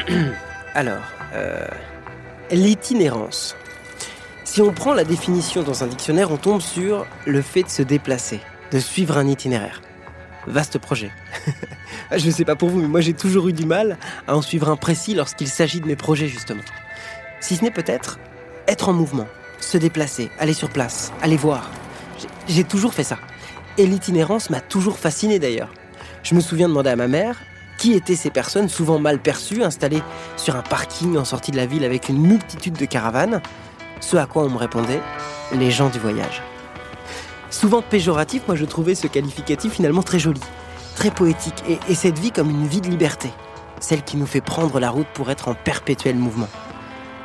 Alors, euh, l'itinérance. Si on prend la définition dans un dictionnaire, on tombe sur le fait de se déplacer, de suivre un itinéraire. Vaste projet. Je ne sais pas pour vous, mais moi j'ai toujours eu du mal à en suivre un précis lorsqu'il s'agit de mes projets, justement. Si ce n'est peut-être être en mouvement, se déplacer, aller sur place, aller voir. J'ai- toujours fait ça. Et l'itinérance m'a toujours fasciné d'ailleurs. Je me souviens demander à ma mère qui étaient ces personnes souvent mal perçues, installées sur un parking en sortie de la ville avec une multitude de caravanes? Ce à quoi on me répondait les gens du voyage. Souvent péjoratif, moi je trouvais ce qualificatif finalement très joli, très poétique, et, et cette vie comme une vie de liberté, celle qui nous fait prendre la route pour être en perpétuel mouvement.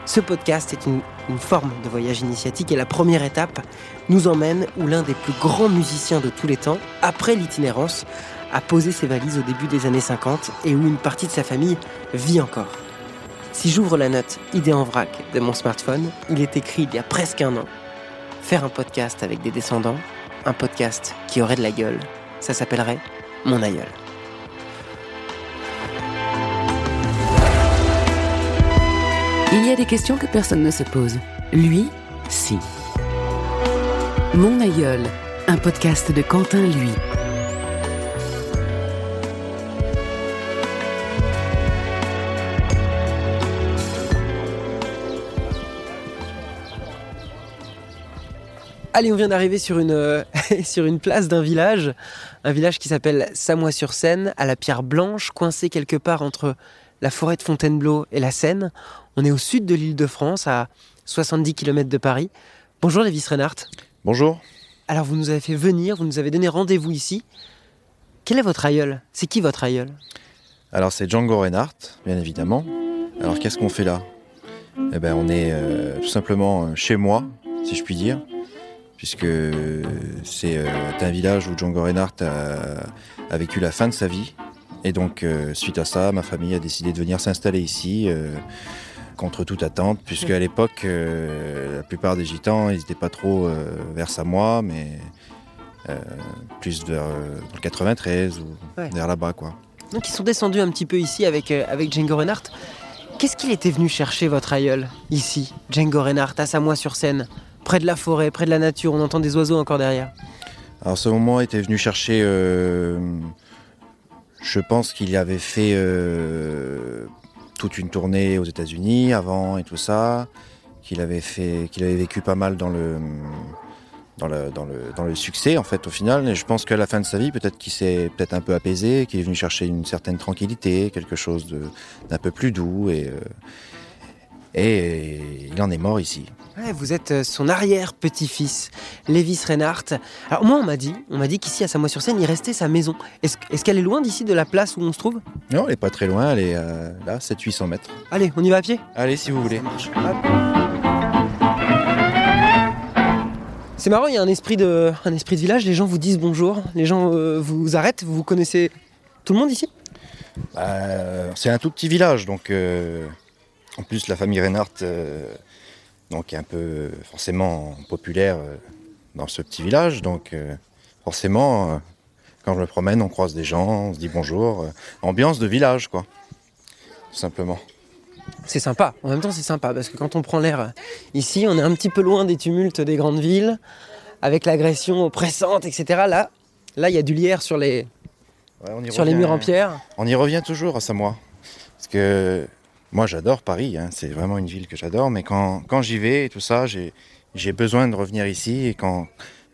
Ce podcast est une, une forme de voyage initiatique et la première étape nous emmène où l'un des plus grands musiciens de tous les temps, après l'itinérance, a posé ses valises au début des années 50 et où une partie de sa famille vit encore. Si j'ouvre la note idée en vrac de mon smartphone, il est écrit il y a presque un an. Faire un podcast avec des descendants, un podcast qui aurait de la gueule, ça s'appellerait Mon aïeul. Il y a des questions que personne ne se pose. Lui, si. Mon aïeul, un podcast de Quentin Lui. Allez, on vient d'arriver sur une, euh, sur une place d'un village, un village qui s'appelle Samois-sur-Seine, à la pierre blanche, coincé quelque part entre la forêt de Fontainebleau et la Seine. On est au sud de l'île de France, à 70 km de Paris. Bonjour Lévis Reinhardt. Bonjour. Alors vous nous avez fait venir, vous nous avez donné rendez-vous ici. Quel est votre aïeul? C'est qui votre aïeul? Alors c'est Django Reinhardt, bien évidemment. Alors qu'est-ce qu'on fait là? Eh ben on est euh, tout simplement euh, chez moi, si je puis dire, puisque c'est euh, un village où Django Reinhardt a, a vécu la fin de sa vie. Et donc euh, suite à ça, ma famille a décidé de venir s'installer ici. euh, contre toute attente, puisque à l'époque, euh, la plupart des gitans, ils n'étaient pas trop euh, vers Samoa, mais euh, plus vers dans le 93 ou Ouais. vers là-bas, quoi. Donc ils sont descendus un petit peu ici avec, avec Django Reinhardt. Qu'est-ce qu'il était venu chercher votre aïeul ici, Django Reinhardt, à Samois-sur-Seine, près de la forêt, près de la nature, on entend des oiseaux encore derrière. Alors ce moment était venu chercher, euh, je pense qu'il avait fait euh, toute une tournée aux États-Unis avant et tout ça, qu'il avait fait, qu'il avait vécu pas mal dans le succès en fait au final et je pense qu'à la fin de sa vie peut-être qu'il s'est peut-être un peu apaisé qu'il est venu chercher une certaine tranquillité quelque chose d'un peu plus doux et, euh, et il en est mort ici. Ouais, vous êtes euh, son arrière-petit-fils, Lévis Reinhardt. Alors moi on m'a dit, on m'a dit qu'ici à Samois-sur-Seine, il restait sa maison. Est-ce qu'elle est loin d'ici de la place où on se trouve? Non elle est pas très loin elle est euh, là 700-800 mètres. Allez, on y va à pied? Allez si vous voulez. C'est marrant, il y a un esprit de, un esprit de village, les gens vous disent bonjour, les gens euh, vous arrêtent, vous connaissez tout le monde ici? Bah, c'est un tout petit village, donc euh, en plus la famille Reinhardt euh, donc est un peu forcément populaire euh, dans ce petit village, donc euh, forcément quand je me promène on croise des gens, on se dit bonjour, ambiance de village quoi, tout simplement. C'est sympa, en même temps c'est sympa, parce que quand on prend l'air ici, on est un petit peu loin des tumultes des grandes villes, avec l'agression oppressante, etc. Là, là il y a du lierre sur les, Ouais, on y sur les revient- murs en pierre. On y revient toujours à Samoa. Parce que moi j'adore Paris, hein, c'est vraiment une ville que j'adore, mais quand, quand j'y vais et tout ça, j'ai besoin de revenir ici. Et quand,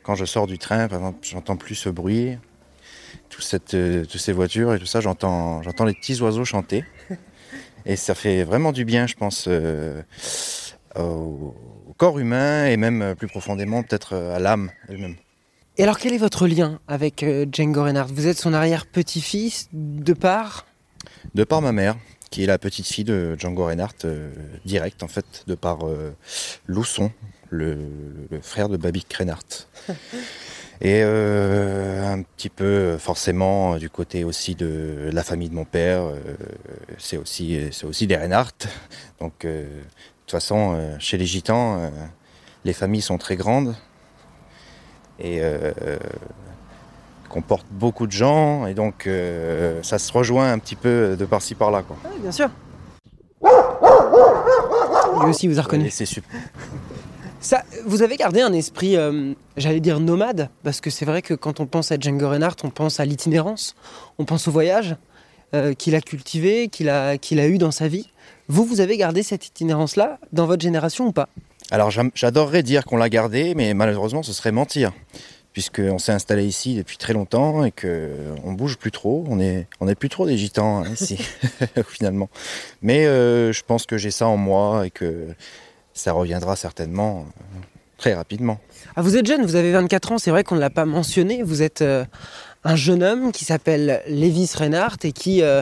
quand je sors du train, par exemple, j'entends plus ce bruit, tout cette, euh, toutes ces voitures et tout ça, j'entends les petits oiseaux chanter. Et ça fait vraiment du bien, je pense, euh, au, au corps humain et même plus profondément peut-être euh, à l'âme elle-même. Et alors quel est votre lien avec euh, Django Reinhardt? Vous êtes son arrière-petit-fils de part De par ma mère, qui est la petite fille de Django Reinhardt, euh, direct en fait, de par euh, Lousson, le, le frère de Babik Reinhardt. Et euh, un petit peu forcément du côté aussi de la famille de mon père, c'est aussi, aussi des Reinhardt. Donc de toute façon, chez les Gitans, les familles sont très grandes et comportent beaucoup de gens et donc euh, ça se rejoint un petit peu de par-ci par-là. Quoi. Oui, bien sûr. lui aussi vous a reconnu. Oui, c'est super. Ça, vous avez gardé un esprit, euh, j'allais dire nomade, parce que c'est vrai que quand on pense à Django Reinhardt, on pense à l'itinérance, on pense au voyage euh, qu'il a cultivé, qu'il a, qu'il a eu dans sa vie. Vous, vous avez gardé cette itinérance-là dans votre génération ou pas? Alors j'adorerais dire qu'on l'a gardé, mais malheureusement ce serait mentir. Puisqu'on s'est installé ici depuis très longtemps et qu'on bouge plus trop. On est, on est plus trop des gitans hein, ici, finalement. Mais euh, je pense que j'ai ça en moi et que ça reviendra certainement euh, très rapidement. Ah, vous êtes jeune, vous avez 24 ans, c'est vrai qu'on ne l'a pas mentionné. Vous êtes euh, un jeune homme qui s'appelle Lévis Reinhardt et qui, euh,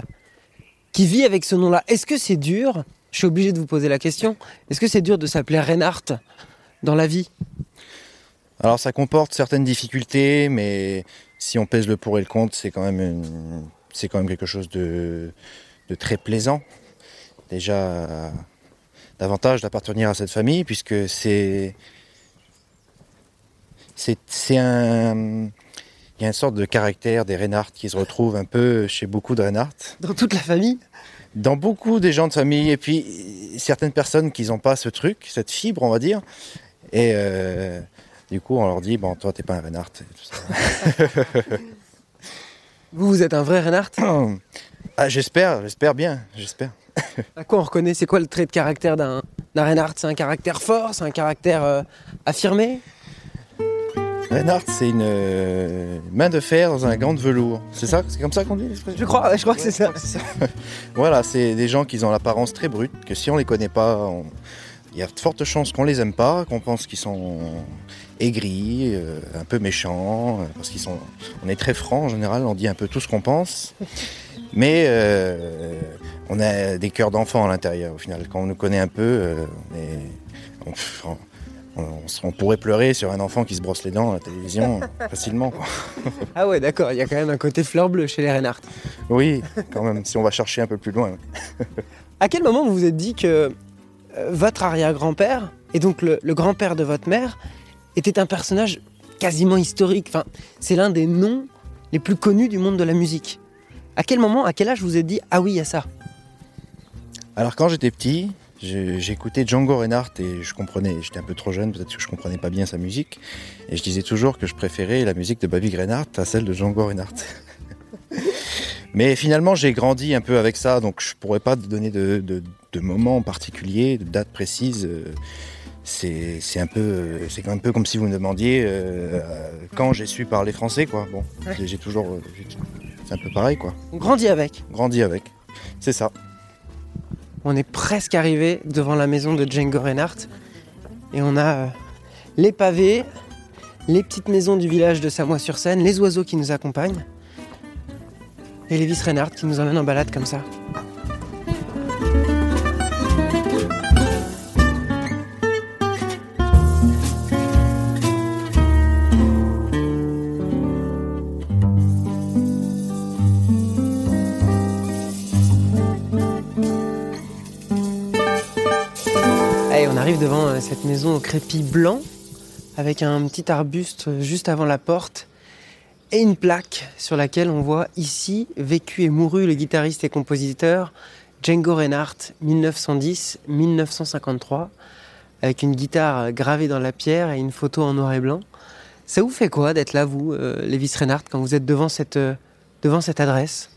qui vit avec ce nom-là. Est-ce que c'est dur? Je suis obligé de vous poser la question. Est-ce que c'est dur de s'appeler Reinhardt dans la vie? Alors ça comporte certaines difficultés, mais si on pèse le pour et le contre, c'est quand même une- c'est quand même quelque chose de, de très plaisant. Déjà euh, davantage d'appartenir à cette famille, puisque c'est c'est c'est un il y a une sorte de caractère des Reinhardt qui se retrouve un peu chez beaucoup de Reinhardt Dans toute la famille dans beaucoup des gens de famille et puis certaines personnes qui n'ont pas ce truc, cette fibre, on va dire. Et euh, du coup, on leur dit bon, toi, t'es pas un Reinhardt. et tout ça. Vous, vous êtes un vrai Reinhardt Ah, j'espère, j'espère bien, j'espère. À quoi on reconnaît C'est quoi le trait de caractère d'un Reinhardt C'est un caractère fort C'est un caractère euh, affirmé? Reinhardt, c'est une euh, main de fer dans un gant de velours. C'est ça, c'est comme ça qu'on dit l'expression Je crois, je crois que c'est ça. Voilà, c'est des gens qui ont l'apparence très brute, que si on les connaît pas, on- il y a de fortes chances qu'on les aime pas, qu'on pense qu'ils sont aigris, euh, un peu méchants, euh, parce qu'ils sont. On est très franc en général, on dit un peu tout ce qu'on pense, mais euh, on a des cœurs d'enfants à l'intérieur. Au final, quand on nous connaît un peu, euh, on, est- on- on- on s- on pourrait pleurer sur un enfant qui se brosse les dents à la télévision facilement. quoi. Ah ouais, d'accord, il y a quand même un côté fleur bleue chez les Reinhardt. Oui, quand même, si on va chercher un peu plus loin. À quel moment vous vous êtes dit que votre arrière-grand-père, et donc le, le grand-père de votre mère, était un personnage quasiment historique Enfin, c'est l'un des noms les plus connus du monde de la musique. À quel moment, à quel âge vous êtes dit Ah oui, il y a ça? Alors quand j'étais petit, j'écoutais Django Reinhardt et je comprenais, j'étais un peu trop jeune, peut-être que je comprenais pas bien sa musique, et je disais toujours que je préférais la musique de Baby Reinhardt à celle de Django Reinhardt. Mais finalement, j'ai grandi un peu avec ça, donc je pourrais pas donner de, de, de moments particuliers, de dates précises. Euh, C'est un peu, c'est un peu comme si vous me demandiez euh, euh, quand j'ai su parler français, quoi. Bon, Ouais. j'ai toujours, euh, c'est un peu pareil, quoi. On grandit avec. Grandi avec, c'est ça. On est presque arrivé devant la maison de Django Reinhardt. Et on a euh, les pavés, les petites maisons du village de Samois-sur-Seine, les oiseaux qui nous accompagnent. Et Lévis Reinhardt qui nous emmène en balade comme ça. Devant euh, cette maison au crépi blanc, avec un petit arbuste euh, juste avant la porte, et une plaque sur laquelle on voit ici vécu et mouru le guitariste et compositeur Django Reinhardt, 1910-1953, avec une guitare gravée dans la pierre et une photo en noir et blanc. Ça vous fait quoi d'être là, vous, euh, Lévis Reinhardt, quand vous êtes devant cette, euh, devant cette adresse?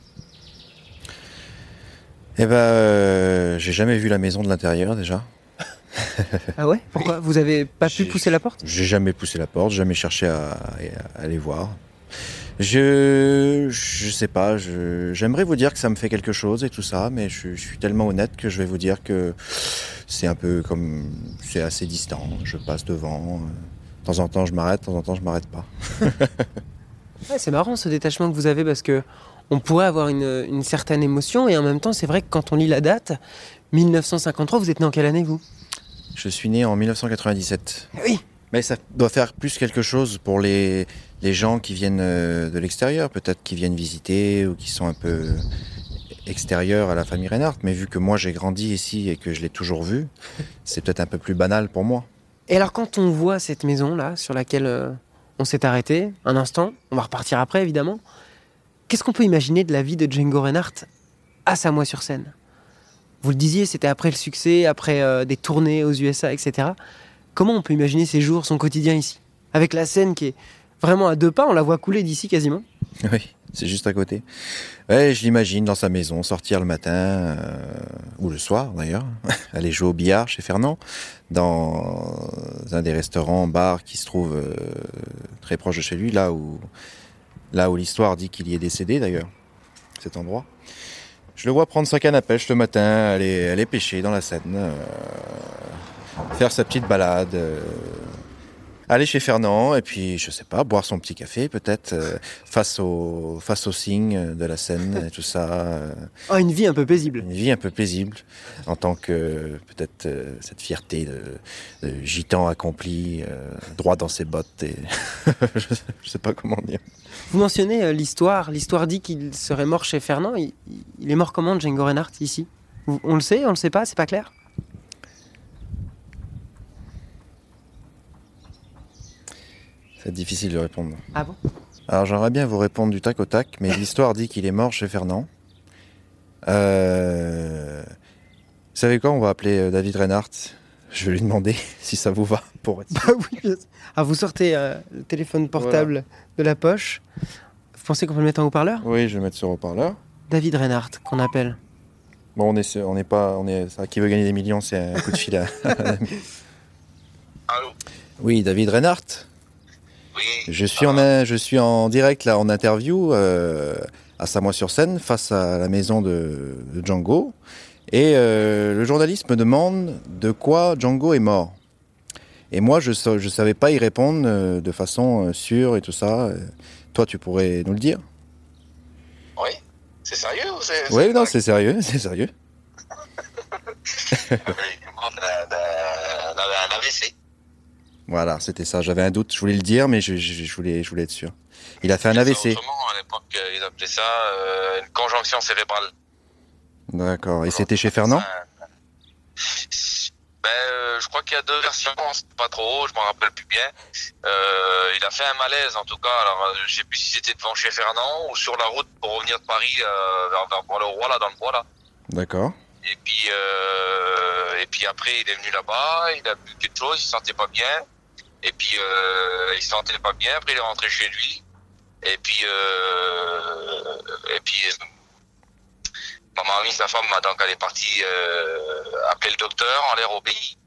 Eh ben, euh, j'ai jamais vu la maison de l'intérieur déjà. Ah ouais Pourquoi Vous avez pas pu pousser la porte J'ai jamais poussé la porte, jamais cherché à, aller voir. Je, je sais pas. J'aimerais vous dire que ça me fait quelque chose et tout ça, mais je, je suis tellement honnête que je vais vous dire que c'est un peu comme, c'est assez distant. Je passe devant. euh, De temps en temps, je m'arrête. De temps en temps, je m'arrête pas. Ouais, c'est marrant ce détachement que vous avez parce que on pourrait avoir une, une certaine émotion et en même temps c'est vrai que quand on lit la date, 1953, vous êtes né en quelle année vous? Je suis né en 1997. Oui. Mais ça doit faire plus quelque chose pour les, les gens qui viennent euh, de l'extérieur, peut-être qui viennent visiter ou qui sont un peu extérieurs à la famille Reinhardt. Mais vu que moi j'ai grandi ici et que je l'ai toujours vu, c'est peut-être un peu plus banal pour moi. Et alors quand on voit cette maison là sur laquelle euh, on s'est arrêté un instant, on va repartir après évidemment, qu'est-ce qu'on peut imaginer de la vie de Django Reinhardt à Samois-sur-Seine Vous le disiez, c'était après le succès, après euh, des tournées aux USA, etc. Comment on peut imaginer ses jours, son quotidien ici? Avec la scène qui est vraiment à deux pas, on la voit couler d'ici quasiment. Oui, c'est juste à côté. Je l'imagine dans sa maison, sortir le matin, euh, ou le soir d'ailleurs, aller jouer au billard chez Fernand, dans un des restaurants, bars qui se trouve euh, très proche de chez lui, là où, là où l'histoire dit qu'il y est décédé d'ailleurs, cet endroit. Je le vois prendre sa canne à pêche le matin, aller, aller pêcher dans la Seine, euh, faire sa petite balade, euh, aller chez Fernand et puis, je sais pas, boire son petit café peut-être euh, face au face au signe de la Seine et tout ça. euh, Oh, une vie un peu paisible. une vie un peu paisible en tant que peut-être euh, cette fierté de, de gitan accompli, euh, droit dans ses bottes et je, je sais pas comment dire. Vous mentionnez l'histoire. L'histoire dit qu'il serait mort chez Fernand. Il, il est mort comment, Django Reinhardt, ici? On le sait, on le sait pas, c'est pas clair? C'est difficile de répondre. Ah bon? Alors j'aimerais bien vous répondre du tac au tac, mais l'histoire dit qu'il est mort chez Fernand. Euh... Vous savez quoi? On va appeler euh, David Reinhardt. Je vais lui demander si ça vous va pour être. Bah oui, bien sûr. Ah, vous sortez euh, le téléphone portable de la poche. Vous pensez qu'on peut le mettre en haut-parleur? Oui, je vais mettre sur haut-parleur. David Reinhardt, qu'on appelle. Bon, on est, sur- on n'est pas, on est, ça, qui veut gagner des millions, c'est un coup de fil à. Allô? Oui, David Reinhardt. Oui. Je suis en, un- je suis en direct là en interview euh, à Samois-sur-Seine face à la maison de, de Django et euh, le journaliste me demande de quoi Django est mort. Et moi je je savais pas y répondre euh, de façon sûre et tout ça. Toi tu pourrais nous le dire? Oui C'est sérieux. Oui non c'est sérieux c'est sérieux. Il mort d'un- d'un d'un AVC. Voilà c'était ça. J'avais un doute je voulais le dire mais je, je- je voulais je voulais être sûr. Il a fait un AVC. Autrement, à l'époque, euh, ils appelaient ça euh, une conjonction cérébrale. D'accord. Et c'était chez Fernand? Ben, euh, je crois qu'il y a deux versions, on sait pas trop, je m'en rappelle plus bien. Euh, il a fait un malaise en tout cas. Alors, je sais plus si c'était devant chez Fernand ou sur la route pour revenir de Paris vers, vers Bois-le-Roi, là, dans le bois, là. D'accord. Et puis, et puis après, il est venu là-bas, il a bu quelque chose, il se sentait pas bien. Et puis, euh, il se sentait pas bien. Après, il est rentré chez lui. Et puis, euh, et puis, euh, ma mamie, sa femme, donc, elle est partie euh, appeler le docteur en l'air obéi.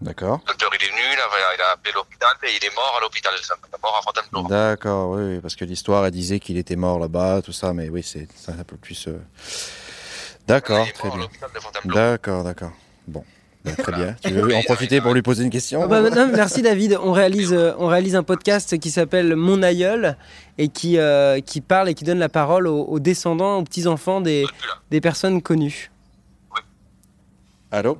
D'accord. Le docteur, il est venu, il a, il a appelé l'hôpital et il est mort à l'hôpital. Il est mort à Fontainebleau. D'accord, oui, parce que l'histoire, elle disait qu'il était mort là-bas, tout ça, mais oui, c'est un peu plus. euh, D'accord, très bien. D'accord, d'accord. Bon, Ben, très bien. Tu veux en profiter pour lui poser une question Ah bah, non, merci David. On réalise, euh, on réalise un podcast qui s'appelle Mon aïeul et qui, euh, qui parle et qui donne la parole aux, aux descendants, aux petits-enfants des, personnes connues. Allô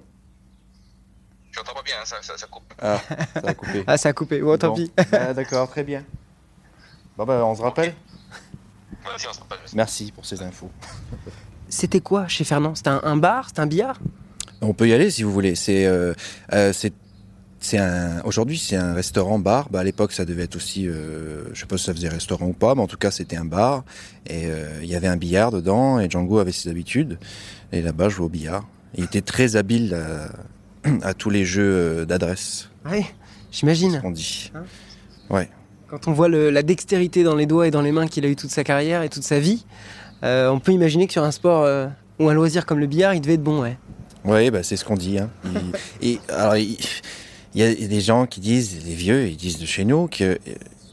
Je n'entends pas bien, hein, ça, ça, ça coupe. Ah, ça a coupé. Ah, ça a coupé. Bon, tant Bon. pis. Ah, d'accord, très bien. Bon, on se rappelle Vas-y, on se rappelle. Merci pour ces infos. C'était quoi chez Fernand? C'était un, un bar? C'était un billard? On peut y aller si vous voulez. C'est, euh, euh, c'est, c'est un. Aujourd'hui, c'est un restaurant-bar. Bah, à l'époque, ça devait être aussi. Euh, je sais pas si ça faisait restaurant ou pas, mais en tout cas, c'était un bar. Et euh, il y avait un billard dedans. Et Django avait ses habitudes. Et là-bas, je jouais au billard. Il était très habile à, à tous les jeux d'adresse, Oui, j'imagine. on dit. Quand on voit le- la dextérité dans les doigts et dans les mains qu'il a eu toute sa carrière et toute sa vie, euh, on peut imaginer que sur un sport ou un loisir comme le billard, il devait être bon, ouais. Oui, bah, c'est ce qu'on dit. Hein. Il- et, alors, il, y a des gens qui disent, des vieux, ils disent de chez nous que euh,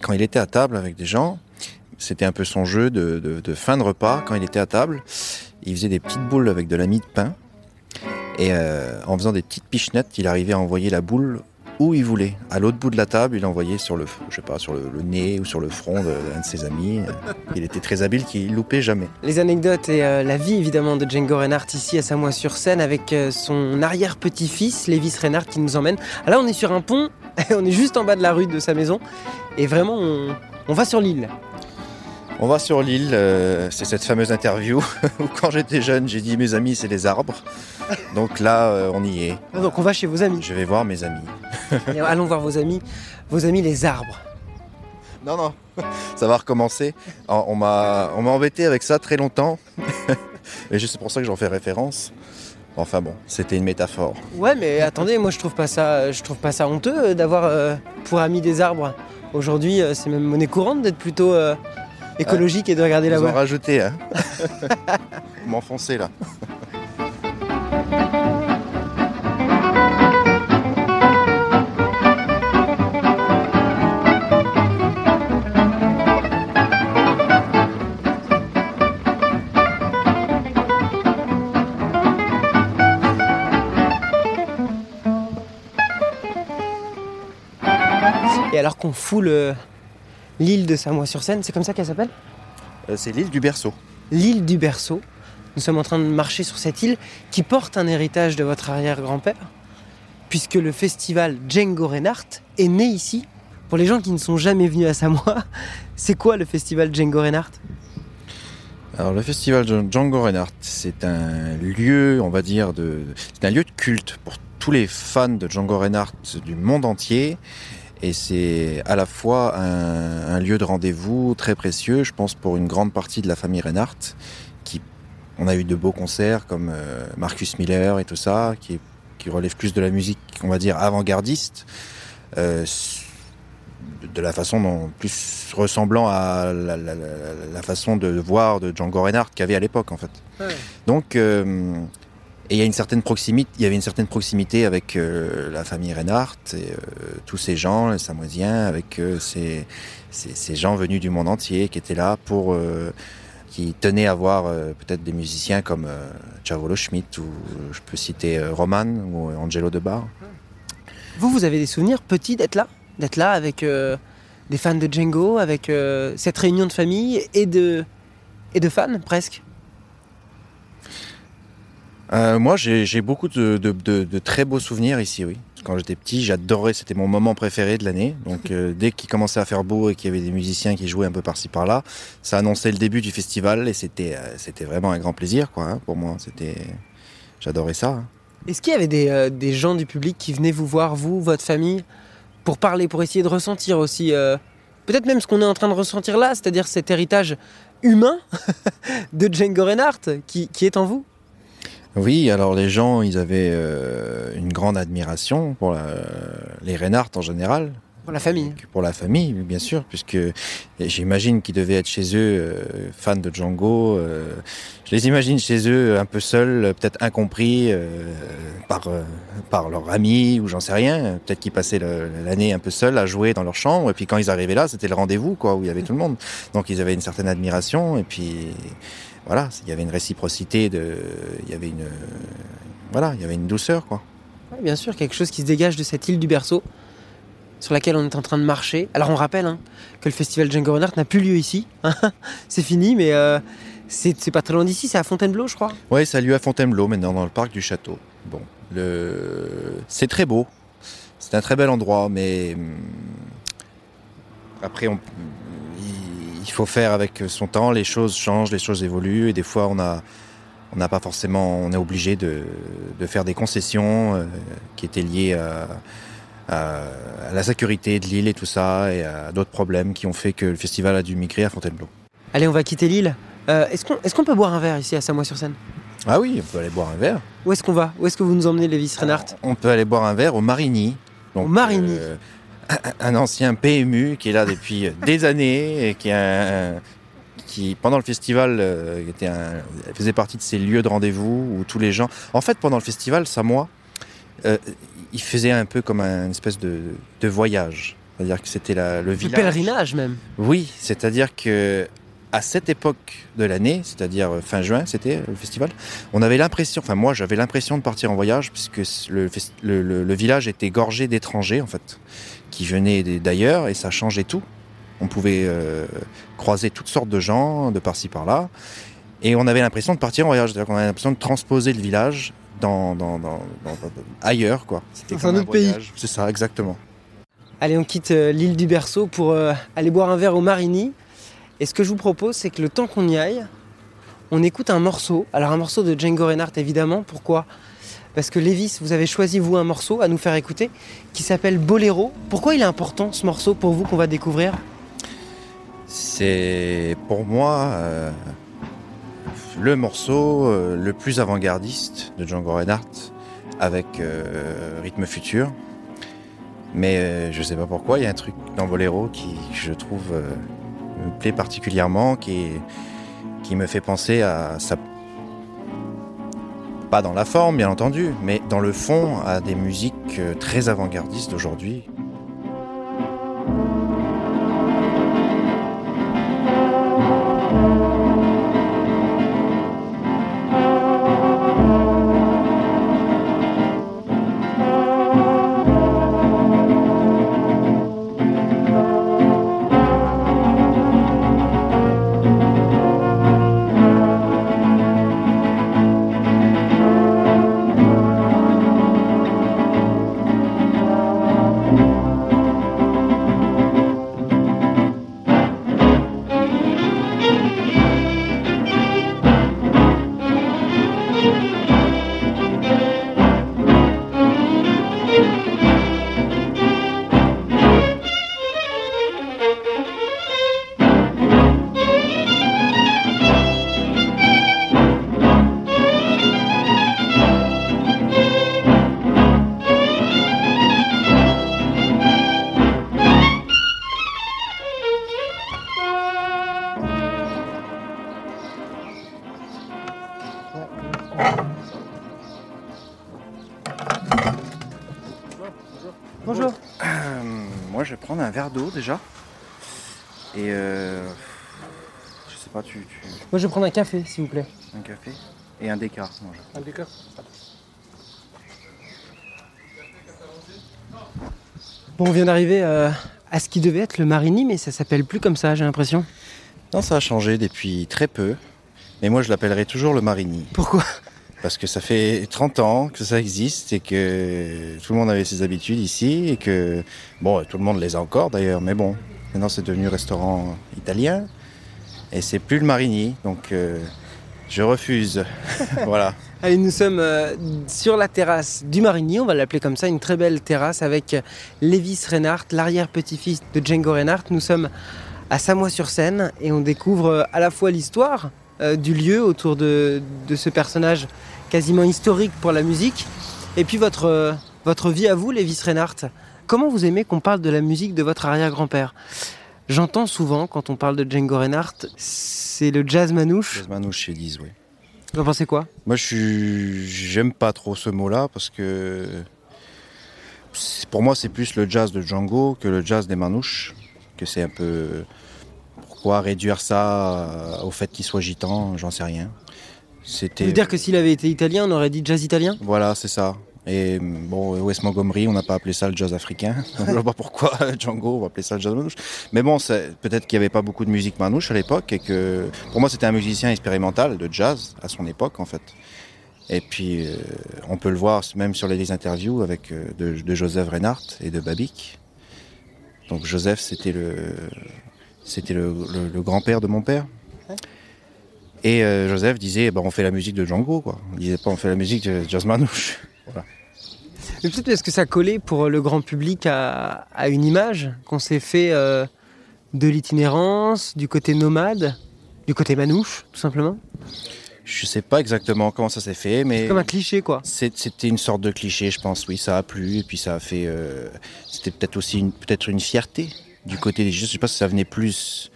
quand il était à table avec des gens, c'était un peu son jeu de fin de repas. Quand il était à table, il faisait des petites boules avec de la mie de pain. Et euh, en faisant des petites pichenettes, il arrivait à envoyer la boule où il voulait. À l'autre bout de la table, il l'envoyait sur le, je sais pas, sur le, nez ou sur le front d'un de ses amis. Il était très habile, qu'il loupait jamais. Les anecdotes et euh, la vie évidemment de Django Reinhardt ici à Samois-sur-Seine avec euh, son arrière-petit-fils Lévis Reinhardt qui nous emmène. Ah, Là on est sur un pont, on est juste en bas de la rue de sa maison et vraiment on va sur l'île. On va sur l'île, euh, c'est cette fameuse interview où quand j'étais jeune, j'ai dit mes amis c'est les arbres. Donc là, euh, on y est. Ah, Donc on va chez vos amis. Je vais voir mes amis. Et allons voir vos amis, vos amis les arbres. Non, non, ça va recommencer. Alors, On m'a embêté avec ça très longtemps. Et c'est pour ça que j'en fais référence. Enfin bon, c'était une métaphore. Ouais, mais attendez, moi je trouve pas ça, je trouve pas ça honteux euh, d'avoir euh, pour amis des arbres. Aujourd'hui, euh, c'est même monnaie courante d'être plutôt euh, écologique et de regarder la voie. rajoutez, hein Vous m'enfoncez là. Et alors qu'on foule l'île de Samois-sur-Seine, c'est comme ça qu'elle s'appelle Euh, C'est l'île du berceau. L'île du berceau. Nous sommes en train de marcher sur cette île qui porte un héritage de votre arrière-grand-père, puisque le festival Django Reinhardt est né ici. Pour les gens qui ne sont jamais venus à Samoa, c'est quoi le festival Django Reinhardt? Alors le festival de Django Reinhardt, c'est un lieu, on va dire, de, c'est un lieu de culte pour tous les fans de Django Reinhardt du monde entier. Et c'est à la fois un, un lieu de rendez-vous très précieux, je pense, pour une grande partie de la famille Reinhardt. Qui, on a eu de beaux concerts comme euh, Marcus Miller et tout ça, qui, qui relève plus de la musique, on va dire, avant-gardiste. Euh, de la façon dont plus ressemblant à la, la- la- la façon de voir de Django Reinhardt qu'il y avait à l'époque en fait. Donc euh, et il y avait une certaine proximité avec euh, la famille Reinhardt et euh, tous ces gens, les Samoisiens, avec euh, ces, gens venus du monde entier qui étaient là pour qui tenaient à voir peut-être des musiciens comme Chavolo Schmidt ou je peux citer Roman ou Angelo De Bar. Vous, vous avez des souvenirs petits d'être là? D'être là avec des fans de Django, avec cette réunion de famille et de fans presque? Euh, moi, j'ai beaucoup de, de- de- de très beaux souvenirs ici, oui. Quand j'étais petit, j'adorais, c'était mon moment préféré de l'année. Donc, euh, dès qu'il commençait à faire beau et qu'il y avait des musiciens qui jouaient un peu par-ci par-là, ça annonçait le début du festival et c'était euh, c'était vraiment un grand plaisir, quoi. hein, pour moi, c'était, j'adorais ça. hein. Est-ce qu'il y avait des, des gens du public qui venaient vous voir, vous, votre famille, pour parler, pour essayer de ressentir aussi, peut-être même ce qu'on est en train de ressentir là, c'est-à-dire cet héritage humain de Django Reinhardt qui, qui est en vous? Oui, alors les gens, ils avaient euh, une grande admiration pour la- les Reinhardt en général. Pour la famille. Pour la famille, bien sûr, puisque j'imagine qu'ils devaient être chez eux euh, fans de Django. euh, je les imagine chez eux un peu seuls, euh, peut-être incompris euh, par, euh, par leurs amis ou j'en sais rien. Peut-être qu'ils passaient l'année un peu seuls à jouer dans leur chambre. Et puis quand ils arrivaient là, c'était le rendez-vous, quoi, où il y avait tout le monde. Donc ils avaient une certaine admiration. Et puis voilà, il y avait une réciprocité, de, il y avait une, voilà, il y avait une douceur, quoi. Oui, bien sûr, quelque chose qui se dégage de cette île du berceau sur laquelle on est en train de marcher. Alors on rappelle hein, que le festival Django Reinhardt n'a plus lieu ici. c'est fini, mais euh, c'est pas très loin d'ici, c'est à Fontainebleau, je crois. Ouais, ça a lieu à Fontainebleau, maintenant dans le parc du château. Bon, c'est très beau. C'est un très bel endroit, mais hum, après, il- faut faire avec son temps. Les choses changent, les choses évoluent, et des fois, on n'a pas forcément, on est obligé de, de faire des concessions euh, qui étaient liées à, à- à la sécurité de l'île et tout ça, et à d'autres problèmes qui ont fait que le festival a dû migrer à Fontainebleau. Allez, on va quitter l'île. Euh, est-ce qu'on est peut boire un verre ici à Samois-sur-Seine Ah oui, on peut aller boire un verre. Où est-ce qu'on va? Où est-ce que vous nous emmenez, Lévis Reinhardt On peut aller boire un verre au Marigny. Donc, Au Marigny. euh, un, ancien PMU qui est là depuis des années et qui, pendant le festival, euh, était un- faisait partie de ces lieux de rendez-vous où tous les gens. En fait, pendant le festival, Samoa, euh, il faisait un peu comme un une espèce de, de voyage. C'est-à-dire que c'était la- le Le village. pèlerinage même. Oui, c'est-à-dire que à cette époque de l'année, c'est-à-dire fin juin, c'était le festival, on avait l'impression, enfin moi j'avais l'impression de partir en voyage puisque le, le- le- le village était gorgé d'étrangers en fait, qui venaient d'ailleurs et ça changeait tout. On pouvait euh, croiser toutes sortes de gens de par-ci par-là et on avait l'impression de partir en voyage, c'est-à-dire qu'on avait l'impression de transposer le village dans, ailleurs quoi. C'était comme un autre pays. C'est ça, exactement. Allez, on quitte euh, l'île du berceau pour euh, aller boire un verre au Marigny. Et ce que je vous propose, c'est que le temps qu'on y aille, on écoute un morceau. Alors un morceau de Django Reinhardt, évidemment. Pourquoi? Parce que Lévis, vous avez choisi, vous, un morceau à nous faire écouter qui s'appelle Boléro. Pourquoi il est important, ce morceau, pour vous, qu'on va découvrir? C'est pour moi, euh, le morceau euh, le plus avant-gardiste de Django Reinhardt avec euh, rythme futur. Mais euh, je sais pas pourquoi, il y a un truc dans Bolero qui, je trouve, me plaît particulièrement, qui, qui me fait penser à ça. Pas dans la forme, bien entendu, mais dans le fond, à des musiques très avant-gardistes d'aujourd'hui. D'eau déjà. Et euh, je sais pas, tu, tu- Moi, je vais prendre un café, s'il vous plaît. un café et un déca. Non, je- Un décor Bon, on vient d'arriver euh, à ce qui devait être le Marigny, mais ça s'appelle plus comme ça, j'ai l'impression. Non, ça a changé depuis très peu. Mais moi, je l'appellerai toujours le Marigny. Pourquoi? Parce que ça fait 30 ans que ça existe et que tout le monde avait ses habitudes ici et que, bon, tout le monde les a encore d'ailleurs, mais bon, maintenant c'est devenu restaurant italien et c'est plus le Marigny, donc euh, je refuse. voilà. Allez, nous sommes euh, sur la terrasse du Marigny, on va l'appeler comme ça, une très belle terrasse avec Lévis Reinhardt, l'arrière-petit-fils de Django Reinhardt. Nous sommes à Samois-sur-Seine et on découvre euh, à la fois l'histoire du lieu autour de ce personnage quasiment historique pour la musique et puis votre, euh, votre vie à vous, Lévis Reinhardt. Comment vous aimez qu'on parle de la musique de votre arrière-grand-père? J'entends souvent, quand on parle de Django Reinhardt, c'est le jazz manouche. Jazz manouche, ils disent, oui. Vous en pensez quoi? Moi, je suis, j'aime pas trop ce mot-là parce que pour moi, c'est plus le jazz de Django que le jazz des Manouches. Que c'est un peu. Pourquoi réduire ça au fait qu'il soit gitan J'en sais rien. Vous C'était. voulez dire que s'il avait été italien, on aurait dit jazz italien? Voilà, c'est ça. Et bon, Wes Montgomery, on n'a pas appelé ça le jazz africain. Donc, je vois pas pourquoi Django, on va appeler ça le jazz manouche. Mais bon, peut-être qu'il n'y avait pas beaucoup de musique manouche à l'époque et que pour moi, c'était un musicien expérimental de jazz à son époque, en fait. Et puis, euh, on peut le voir même sur les interviews avec euh, de, de Joseph Reinhardt et de Babic. Donc Joseph, c'était le, c'était le, le- le grand-père de mon père. Et euh, Joseph disait, bah, on fait la musique de Django, quoi. Il disait pas, on fait la musique de jazz manouche. Mais peut-être parce que ça collait pour le grand public à, à une image qu'on s'est fait euh, de l'itinérance, du côté nomade, du côté manouche, tout simplement? Je sais pas exactement comment ça s'est fait, mais Comme un cliché, quoi. c'est- c'était une sorte de cliché, je pense. Oui, ça a plu et puis ça a fait. euh, c'était peut-être aussi une, peut-être une fierté du côté des. Je sais pas si ça venait plus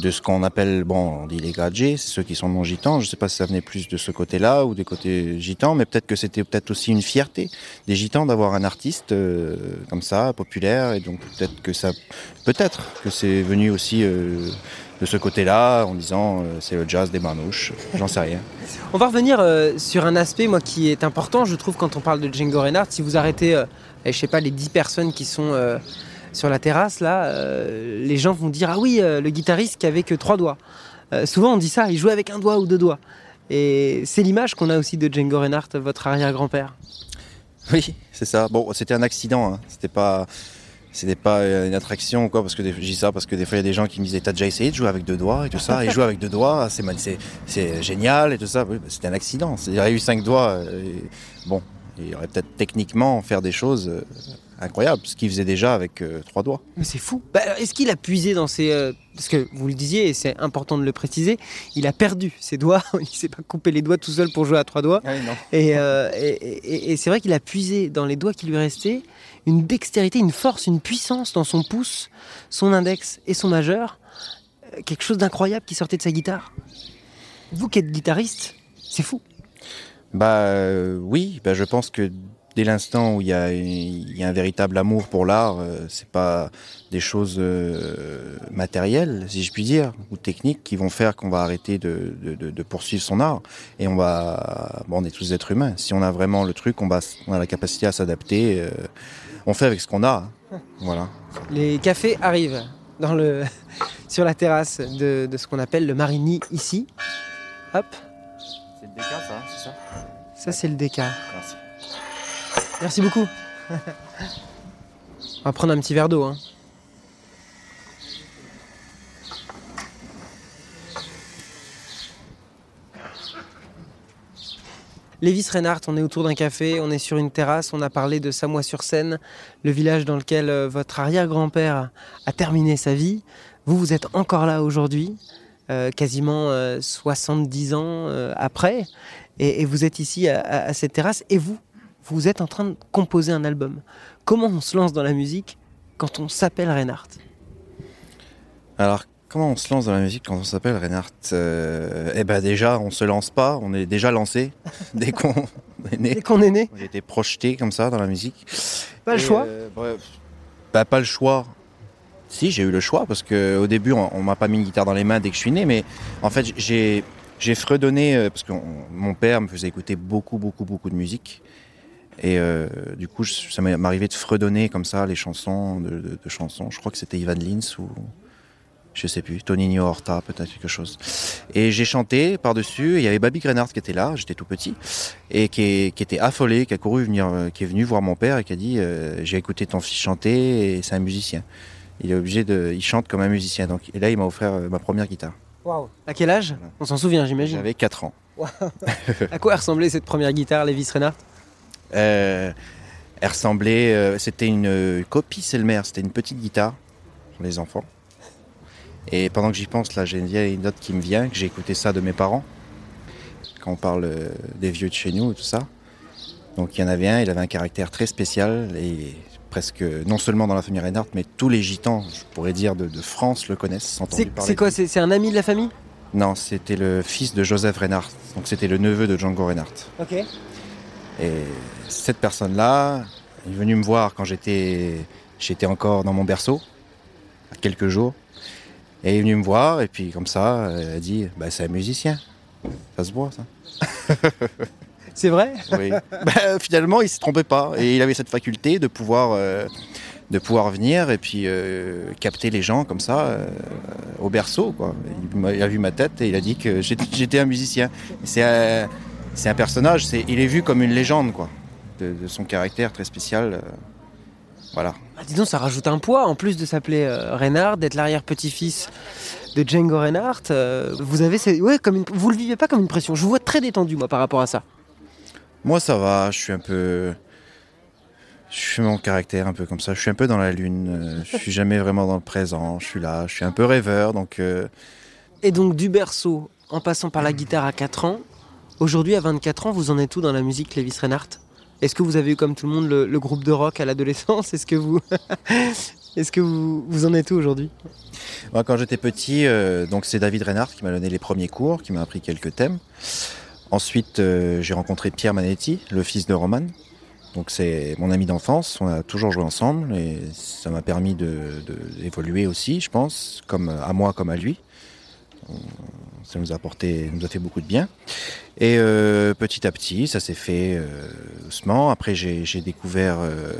de ce qu'on appelle, bon, on dit les gadgets, ceux qui sont non gitans. Je sais pas si ça venait plus de ce côté-là ou des côtés gitans, mais peut-être que c'était peut-être aussi une fierté des gitans d'avoir un artiste euh, comme ça, populaire, et donc peut-être que ça, peut-être que c'est venu aussi euh, de ce côté-là en disant euh, c'est le jazz des manouches. J'en sais rien. On va revenir sur un aspect, moi, qui est important, je trouve, quand on parle de Django Reinhardt. Si vous arrêtez, je sais pas, les 10 personnes qui sont sur la terrasse, là, euh, les gens vont dire Ah oui, euh, le guitariste qui avait que trois doigts. Euh, souvent, on dit ça, il jouait avec un doigt ou deux doigts. Et c'est l'image qu'on a aussi de Django Reinhardt, votre arrière-grand-père. Oui, c'est ça. Bon, c'était un accident. Hein. C'était pas, c'était pas une attraction quoi. Parce que des- je ça parce que des fois il y a des gens qui me disaient t'as déjà essayé de jouer avec deux doigts et tout ça. Et jouer avec deux doigts, c'est, mal- c'est, génial et tout ça. Bah, c'était un accident. Il aurait eu cinq doigts. bon, il aurait peut-être techniquement faire des choses incroyables, ce qu'il faisait déjà avec euh, trois doigts. Mais c'est fou. Bah, Est-ce qu'il a puisé dans ses... euh, parce que vous le disiez, et c'est important de le préciser, il a perdu ses doigts. il s'est pas coupé les doigts tout seul pour jouer à trois doigts. Et, euh, et- et- et c'est vrai qu'il a puisé dans les doigts qui lui restaient une dextérité, une force, une puissance dans son pouce, son index et son majeur. Quelque chose d'incroyable qui sortait de sa guitare. Vous qui êtes guitariste, c'est fou. Bah euh, oui, bah, je pense que dès l'instant où il y a, il y a un véritable amour pour l'art, euh, c'est pas des choses euh, matérielles, si je puis dire, ou techniques qui vont faire qu'on va arrêter de, de, de- de poursuivre son art. Et on va, bon, on est tous êtres humains. Si on a vraiment le truc, on, va, s- on a la capacité à s'adapter. euh, on fait avec ce qu'on a. hein. Voilà. Les cafés arrivent dans le, sur la terrasse de, de ce qu'on appelle le Marigny ici. Hop, C'est le déca, ça, c'est ça? Ça c'est le DK. Merci. Merci beaucoup. On va prendre un petit verre d'eau. hein. Lévis Reinhardt, on est autour d'un café, on est sur une terrasse, on a parlé de Samois-sur-Seine, le village dans lequel euh, votre arrière-grand-père a terminé sa vie. Vous, vous êtes encore là aujourd'hui, euh, quasiment euh, 70 ans euh, après, et, vous êtes ici à cette terrasse, et vous, vous êtes en train de composer un album. Comment on se lance dans la musique quand on s'appelle Reinhardt Alors, comment on se lance dans la musique quand on s'appelle Reinhardt Euh, Eh ben déjà, on se lance pas, on est déjà lancé dès qu'on est né. Dès qu'on est né, On été projeté comme ça dans la musique. pas le Et, choix. euh, bref, bah, pas le choix. Si, j'ai eu le choix parce que au début, on, on m'a pas mis une guitare dans les mains dès que je suis né, mais en fait, j'ai j'ai fredonné euh, parce que on- mon père me faisait écouter beaucoup, beaucoup, beaucoup de musique. Et euh, du coup, je- ça m'est arrivé de fredonner comme ça les chansons de, de- de chansons. Je crois que c'était Ivan Lins ou je sais plus, Toninho Horta, peut-être quelque chose. Et j'ai chanté par-dessus. Il y avait Babi Grenard qui était là, j'étais tout petit, et qui, est- qui était affolé, qui a couru venir, euh, qui est venu voir mon père et qui a dit euh, J'ai écouté ton fils chanter et c'est un musicien. Il est obligé de. Il chante comme un musicien. Donc, et là, il m'a offert ma première guitare. À quel âge? On s'en souvient, j'imagine. J'avais 4 ans. À quoi ressemblait cette première guitare, Lévis Reinhardt? Euh, elle ressemblait. euh, c'était une euh, copie Selmer, c'était une petite guitare pour les enfants. Et pendant que j'y pense, là, j'ai une vieille note qui me vient, que j'ai écouté ça de mes parents, quand on parle euh, des vieux de chez nous et tout ça. Donc il y en avait un, il avait un caractère très spécial et presque non seulement dans la famille Reinhardt, mais tous les gitans, je pourrais dire, de, de France le connaissent. C'est c'est quoi. C'est c'est un ami de la famille? Non, c'était le fils de Joseph Reinhardt, donc c'était le neveu de Django Reinhardt. Ok. Et cette personne-là est venue me voir quand j'étais j'étais encore dans mon berceau, à quelques jours. Et elle est venue me voir, et puis comme ça, elle a dit bah, C'est un musicien. Ça se voit, ça. C'est vrai? Oui. Bah, finalement, il se trompait pas. Et il avait cette faculté de pouvoir, euh, de pouvoir venir et puis euh, capter les gens comme ça euh, au berceau. Quoi. Il, a vu ma tête et il a dit que j'étais un musicien. C'est c'est un personnage, c'est, il est vu comme une légende quoi, de, de son caractère très spécial. euh, voilà. Ah, Dis donc, ça rajoute un poids, en plus de s'appeler euh, Reinhardt, d'être l'arrière-petit-fils de Django Reinhardt. euh, vous avez, ces- ouais, comme une... vous le vivez pas comme une pression. Je vous vois très détendu, moi, par rapport à ça. Moi, ça va. Je suis un peu. Je suis mon caractère un peu comme ça. Je suis un peu dans la lune. euh, Je suis jamais vraiment dans le présent. Je suis là. Je suis un peu rêveur. Donc, Et donc, du berceau, en passant par la guitare à 4 ans, aujourd'hui, à 24 ans, vous en êtes où dans la musique, Lévis Reinhardt? Est-ce que vous avez eu, comme tout le monde, le, groupe de rock à l'adolescence? Est-ce que vous. Est-ce que vous, vous en êtes où aujourd'hui? Moi, quand j'étais petit, euh, c'est David Reinhardt qui m'a donné les premiers cours, qui m'a appris quelques thèmes. Ensuite, euh, j'ai rencontré Pierre Manetti, le fils de Roman. Donc c'est mon ami d'enfance. On a toujours joué ensemble et ça m'a permis de, de- d'évoluer aussi, je pense, comme à moi comme à lui. Ça nous a apporté, nous a fait beaucoup de bien. Et euh, petit à petit, ça s'est fait euh, doucement. Après, j'ai, j'ai découvert euh,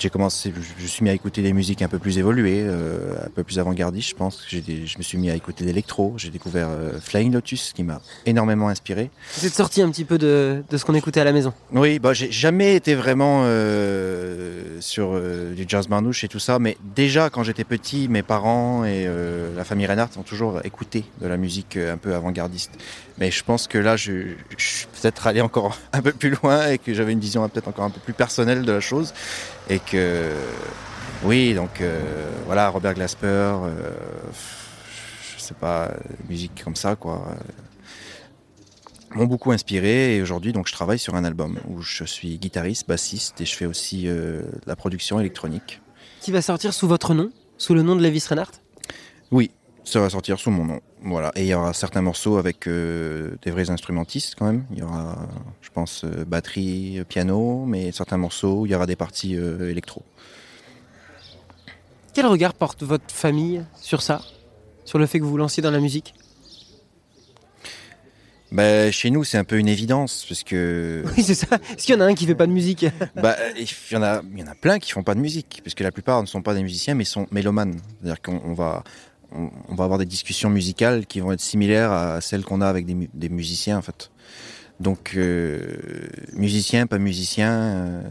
j'ai commencé, je, je suis mis à écouter des musiques un peu plus évoluées, euh, un peu plus avant-gardistes, je pense. J'ai des- je me suis mis à écouter l'électro. J'ai découvert euh, Flying Lotus, qui m'a énormément inspiré. Vous êtes sorti un petit peu de, de ce qu'on écoutait à la maison. Oui, bah, j'ai jamais été vraiment euh, sur du jazz manouche et tout ça, mais déjà quand j'étais petit, mes parents et la famille Reinhardt ont toujours écouté de la musique un peu avant-gardiste. Mais je pense que là, je, je suis peut-être allé encore un peu plus loin et que j'avais une vision peut-être encore un peu plus personnelle de la chose. Et que, oui, donc euh, voilà, Robert Glasper, euh, je sais pas, musique comme ça, quoi m'ont beaucoup inspiré. Et aujourd'hui donc je travaille sur un album où je suis guitariste, bassiste et je fais aussi euh, la production électronique. Qui va sortir sous votre nom Sous le nom de Lévis Reinhardt? Oui, ça va sortir sous mon nom. Voilà, et il y aura certains morceaux avec euh, des vrais instrumentistes quand même. Il y aura, je pense, euh, batterie, piano, mais certains morceaux il y aura des parties euh, électro. Quel regard porte votre famille sur ça? Sur le fait que vous vous lanciez dans la musique? Bah, chez nous, c'est un peu une évidence parce que Oui, c'est ça. Est-ce qu'il y en a un qui fait pas de musique? Bah, il y en a, il y en a plein qui font pas de musique, parce que la plupart ne sont pas des musiciens, mais sont mélomanes. C'est-à-dire qu'on on va, on, on va avoir des discussions musicales qui vont être similaires à celles qu'on a avec des, mu- des musiciens, en fait. Donc, euh, musicien, pas musicien, euh,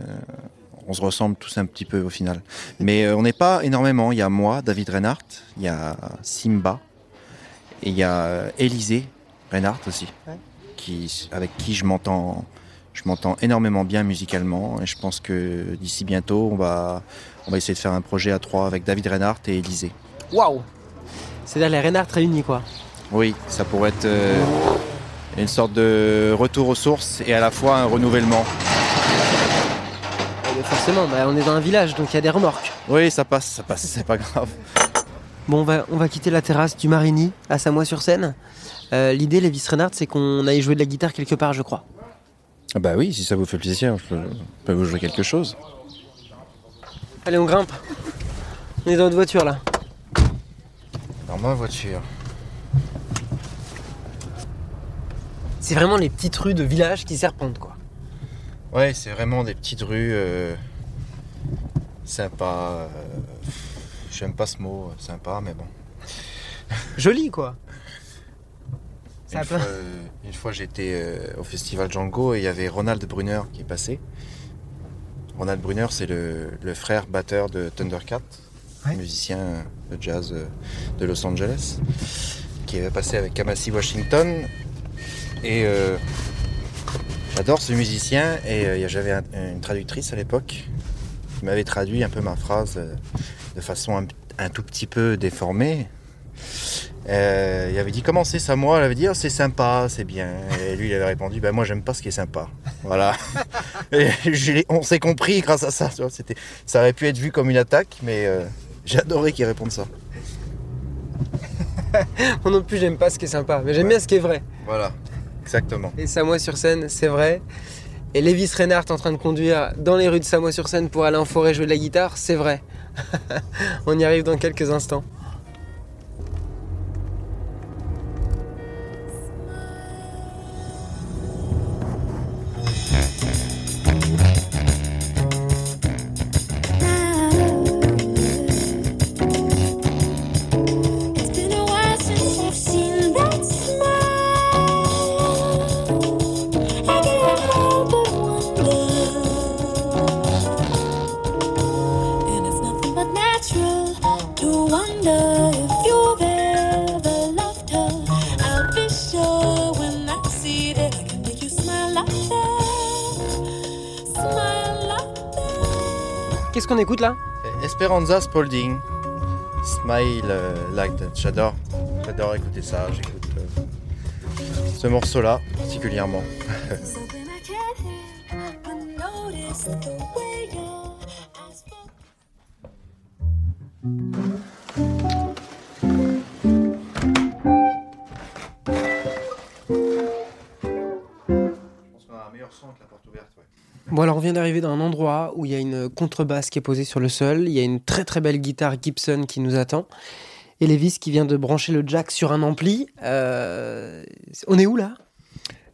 on se ressemble tous un petit peu au final. Mais euh, on n'est pas énormément. Il y a moi, David Reinhardt, il y a Simba, et il y a euh, Élisée Reinhardt aussi, Ouais. qui, avec qui je m'entends je m'entends énormément bien musicalement et je pense que d'ici bientôt, on va, on va essayer de faire un projet à trois avec David Reinhardt et Élisée. Waouh C'est-à-dire les Reinhardt réunis, quoi. Oui, ça pourrait être euh, une sorte de retour aux sources et à la fois un renouvellement. Eh bien, forcément, bah, on est dans un village, donc il y a des remorques. Oui, ça passe, ça passe, c'est pas grave. Bon, on va, on va quitter la terrasse du Marigny à Samois-sur-Seine. Euh, L'idée, Lévis Reinhardt, c'est qu'on aille jouer de la guitare quelque part, je crois. Ah bah oui, si ça vous fait plaisir, je peux, je peux vous jouer quelque chose. Allez, on grimpe. On est dans notre voiture, là. Ma voiture. C'est vraiment les petites rues de village qui serpentent, quoi. Ouais, c'est vraiment des petites rues euh, sympas. euh, J'aime pas ce mot, euh, sympa, mais bon. Joli, quoi. Ça Une fois, euh, une fois, j'étais au festival Django et il y avait Ronald Brunner qui est passé. Ronald Brunner, c'est le, le frère batteur de Thundercat, Musicien de jazz euh, de Los Angeles, qui avait passé avec Kamasi Washington. Et euh, j'adore ce musicien. Et euh, j'avais un- une traductrice à l'époque qui m'avait traduit un peu ma phrase de façon un, tout petit peu déformée. Il avait dit comment c'est ça moi? Elle avait dit Oh, c'est sympa, c'est bien. Et lui il avait répondu ben moi j'aime pas ce qui est sympa. Voilà. On s'est compris grâce à ça. C'était, ça aurait pu être vu comme une attaque, mais j'ai adoré qu'il réponde ça. Moi non plus, j'aime pas ce qui est sympa, mais j'aime bien ce qui est vrai. Voilà, exactement. Et Samois-sur-Seine, c'est vrai. Et Lévis Reinhardt en train de conduire dans les rues de Samois-sur-Seine pour aller en forêt jouer de la guitare, c'est vrai. On y arrive dans quelques instants. Esperanza Spalding, Smile euh, Like. J'adore, j'adore écouter ça. J'écoute euh, ce morceau-là particulièrement. Bon alors on vient d'arriver dans un endroit où il y a une contrebasse qui est posée sur le sol, il y a une très très belle guitare Gibson qui nous attend, et Lévis qui vient de brancher le jack sur un ampli. Euh, On est où là?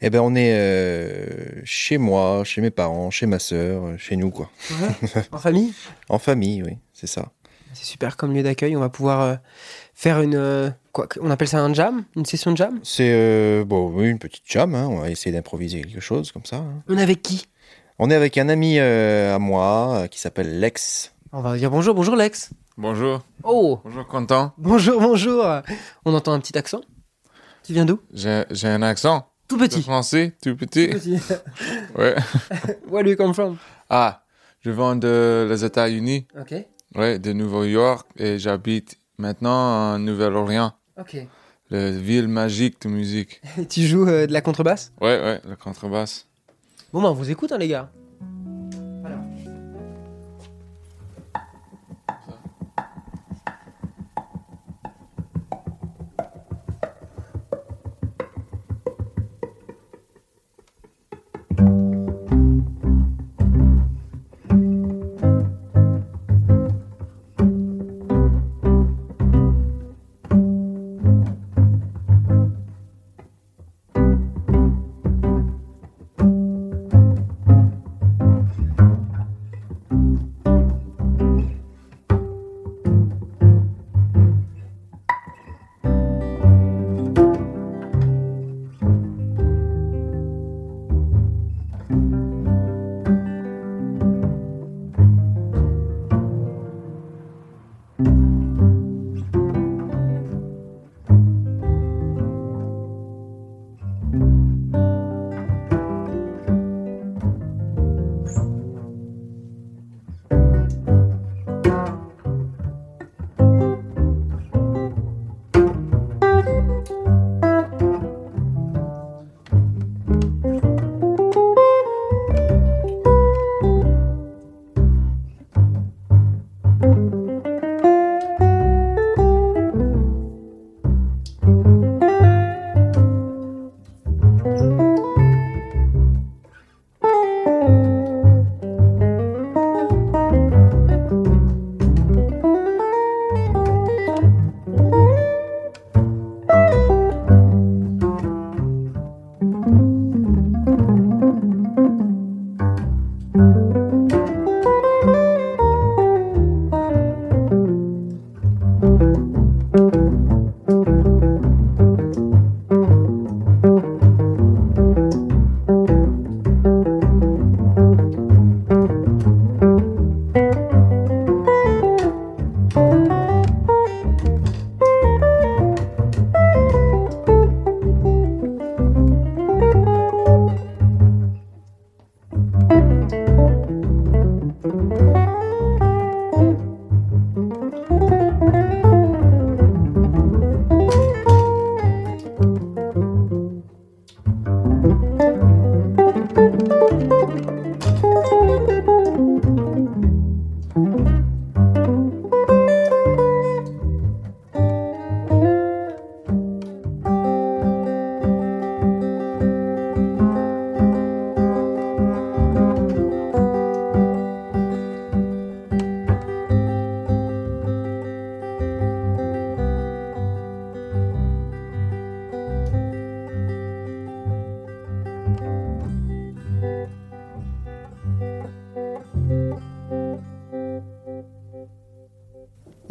Eh ben, on est euh, chez moi, chez mes parents, chez ma sœur, chez nous, quoi. En famille? En famille, oui, c'est ça. C'est super comme lieu d'accueil. On va pouvoir euh, faire une. euh, quoi, on appelle ça un jam? Une session de jam? C'est bon, oui, une petite jam. hein, On va essayer d'improviser quelque chose comme ça. hein. On est avec qui? On est avec un ami euh, à moi euh, qui s'appelle Lex. On va dire bonjour, bonjour Lex. Bonjour, Oh bonjour Quentin. Bonjour, bonjour. On entend un petit accent. Tu viens d'où? J'ai j'ai un accent Tout de petit. français, tout petit. Petit. Ouais. Where do you come from? Ah, je viens de les États-Unis, Ok, ouais, de New-York et j'habite maintenant en Nouvelle-Orléans, ok. la ville magique de musique. Et tu joues euh, de la contrebasse? Ouais, ouais, la contrebasse. Bon, ben, on vous écoute, hein, les gars.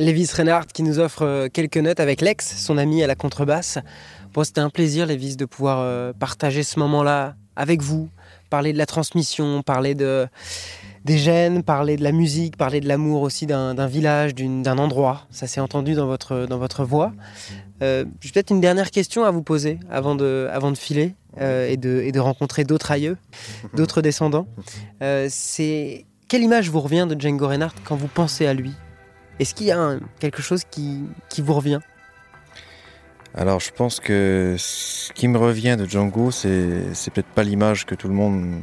Lévis Reinhardt qui nous offre euh, quelques notes avec Lex, son ami à la contrebasse. Bon, c'était un plaisir, Lévis, de pouvoir euh, partager ce moment-là avec vous, parler de la transmission, parler de, des gènes, parler de la musique, parler de l'amour aussi d'un village, d'un endroit. Ça s'est entendu dans votre, dans votre voix. Euh, J'ai peut-être une dernière question à vous poser avant de, avant de filer euh, et, de, et de rencontrer d'autres aïeux, d'autres descendants. C'est quelle image vous revient de Django Reinhardt quand vous pensez à lui? Est-ce qu'il y a quelque chose qui, qui vous revient? Alors, je pense que ce qui me revient de Django, c'est c'est peut-être pas l'image que tout le monde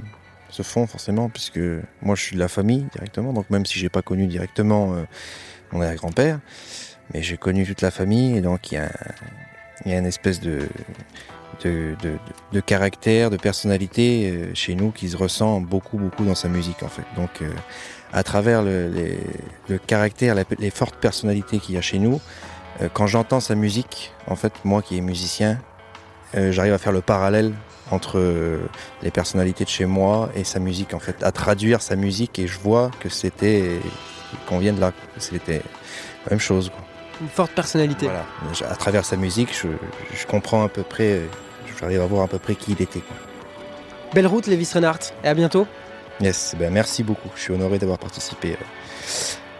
se font forcément, puisque moi je suis de la famille directement, donc même si j'ai pas connu directement euh, mon arrière-grand-père, mais j'ai connu toute la famille, et donc il y a, une espèce de, de, de, de caractère, de personnalité euh, chez nous qui se ressent beaucoup, beaucoup dans sa musique en fait. Donc, euh, à travers le, les- le caractère, la- les fortes personnalités qu'il y a chez nous, euh, quand j'entends sa musique, en fait, moi qui est musicien, euh, j'arrive à faire le parallèle entre euh, les personnalités de chez moi et sa musique en fait, à traduire sa musique et je vois que c'était qu'on vient de là, c'était la même chose. quoi. Une forte personnalité. Voilà. À travers sa musique, je, je comprends à peu près, j'arrive à voir à peu près qui il était. quoi. Belle route, Lévis Renard. Et à bientôt. Yes, ben merci beaucoup. Je suis honoré d'avoir participé euh,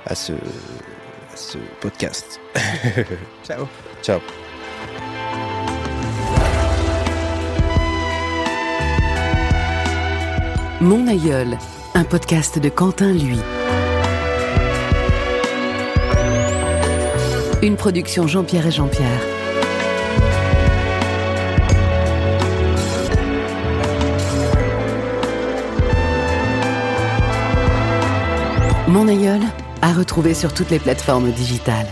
à ce, à ce podcast. Ciao. Ciao. Mon aïeul, un podcast de Quentin Lui. Une production Jean-Pierre et Jean-Pierre. Mon aïeul, à retrouver sur toutes les plateformes digitales.